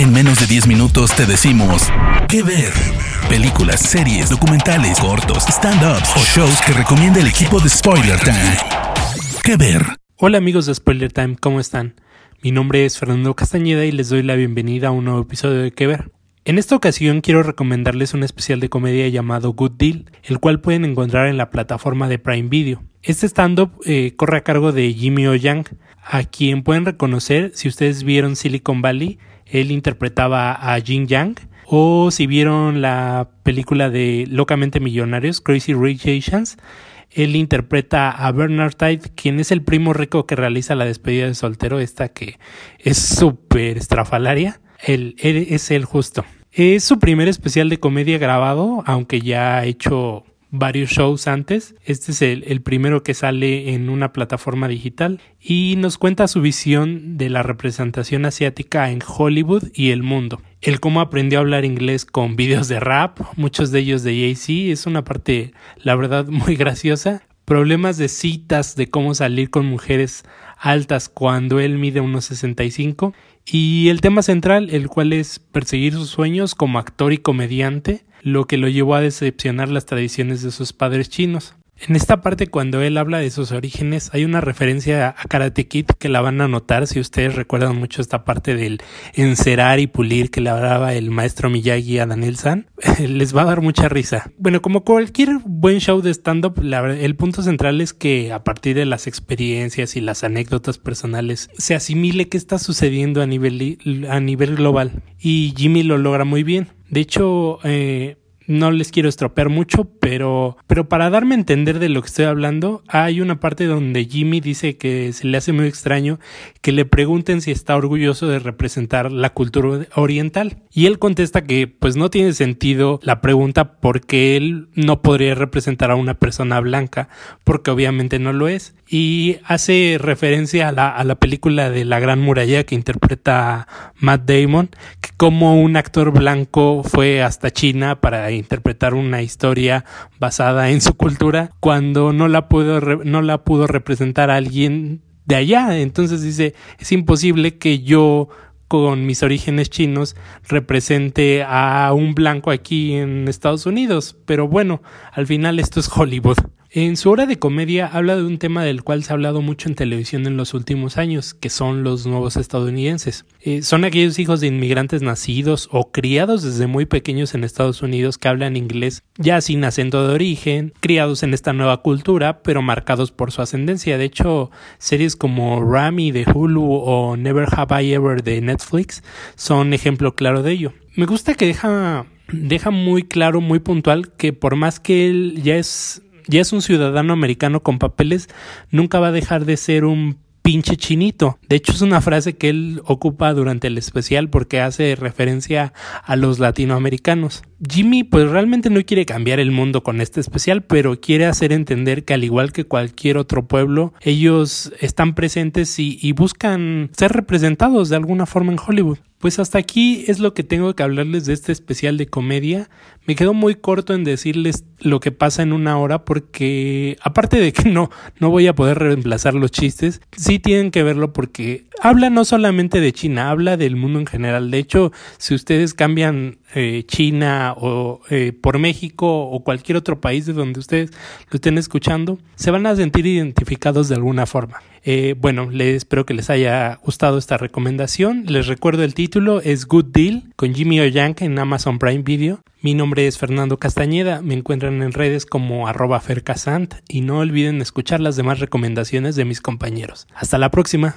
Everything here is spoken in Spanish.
En menos de 10 minutos te decimos qué ver. Películas, series, documentales, cortos, stand-ups o shows que recomienda el equipo de Spoiler Time. ¿Qué ver? Hola amigos de Spoiler Time, ¿cómo están? Mi nombre es Fernando Castañeda y les doy la bienvenida a un nuevo episodio de ¿Qué ver? En esta ocasión quiero recomendarles un especial de comedia llamado Good Deal, el cual pueden encontrar en la plataforma de Prime Video. Este stand-up eh, corre a cargo de Jimmy O a quien pueden reconocer si ustedes vieron Silicon Valley, él interpretaba a Jin Yang, o si vieron la película de Locamente Millonarios, Crazy Rich Asians, él interpreta a Bernard Tide, quien es el primo rico que realiza la despedida de soltero, esta que es súper estrafalaria. Él, es el justo. Es su primer especial de comedia grabado, aunque ya ha hecho varios shows antes. Este es el, primero que sale en una plataforma digital y nos cuenta su visión de la representación asiática en Hollywood y el mundo. El cómo aprendió a hablar inglés con videos de rap, muchos de ellos de Jay-Z, es una parte, la verdad, muy graciosa. Problemas de citas, de cómo salir con mujeres altas cuando él mide unos 65 y el tema central, el cual es perseguir sus sueños como actor y comediante, lo que lo llevó a decepcionar las tradiciones de sus padres chinos. En esta parte, cuando él habla de sus orígenes, hay una referencia a Karate Kid que la van a notar si ustedes recuerdan mucho esta parte del encerar y pulir que le hablaba el maestro Miyagi a Daniel San. Les va a dar mucha risa. Bueno, como cualquier buen show de stand-up, el punto central es que a partir de las experiencias y las anécdotas personales se asimile qué está sucediendo a nivel, a nivel global. Y Jimmy lo logra muy bien. De hecho, eh, no les quiero estropear mucho, pero, pero para darme a entender de lo que estoy hablando, hay una parte donde Jimmy dice que se le hace muy extraño que le pregunten si está orgulloso de representar la cultura oriental. Y él contesta que pues no tiene sentido la pregunta porque él no podría representar a una persona blanca, porque obviamente no lo es. Y hace referencia a la, a la película de La Gran Muralla que interpreta Matt Damon, que como un actor blanco fue hasta China para interpretar una historia basada en su cultura cuando no la pudo, no la pudo representar a alguien de allá. Entonces dice, es imposible que yo con mis orígenes chinos represente a un blanco aquí en Estados Unidos. Pero bueno, al final esto es Hollywood. En su hora de comedia habla de un tema del cual se ha hablado mucho en televisión en los últimos años, que son los nuevos estadounidenses. Eh, son aquellos hijos de inmigrantes nacidos o criados desde muy pequeños en Estados Unidos que hablan inglés ya sin acento de origen, criados en esta nueva cultura, pero marcados por su ascendencia. De hecho, series como Rami de Hulu o Never Have I Ever de Netflix son ejemplo claro de ello. Me gusta que deja deja muy claro, muy puntual, que por más que él ya es ya es un ciudadano americano con papeles, nunca va a dejar de ser un pinche chinito. De hecho, es una frase que él ocupa durante el especial porque hace referencia a los latinoamericanos. Jimmy pues realmente no quiere cambiar el mundo con este especial, pero quiere hacer entender que al igual que cualquier otro pueblo, ellos están presentes y, buscan ser representados de alguna forma en Hollywood. Pues hasta aquí es lo que tengo que hablarles de este especial de comedia. Me quedo muy corto en decirles lo que pasa en una hora porque aparte de que no, no voy a poder reemplazar los chistes, sí tienen que verlo porque habla no solamente de China, habla del mundo en general. De hecho, si ustedes cambian eh, China o eh, por México o cualquier otro país de donde ustedes lo estén escuchando, se van a sentir identificados de alguna forma. Eh, bueno, les espero que les haya gustado esta recomendación. Les recuerdo el título es Good Deal con Jimmy Oyank en Amazon Prime Video. Mi nombre es Fernando Castañeda, me encuentran en redes como arroba fercasant y no olviden escuchar las demás recomendaciones de mis compañeros. Hasta la próxima.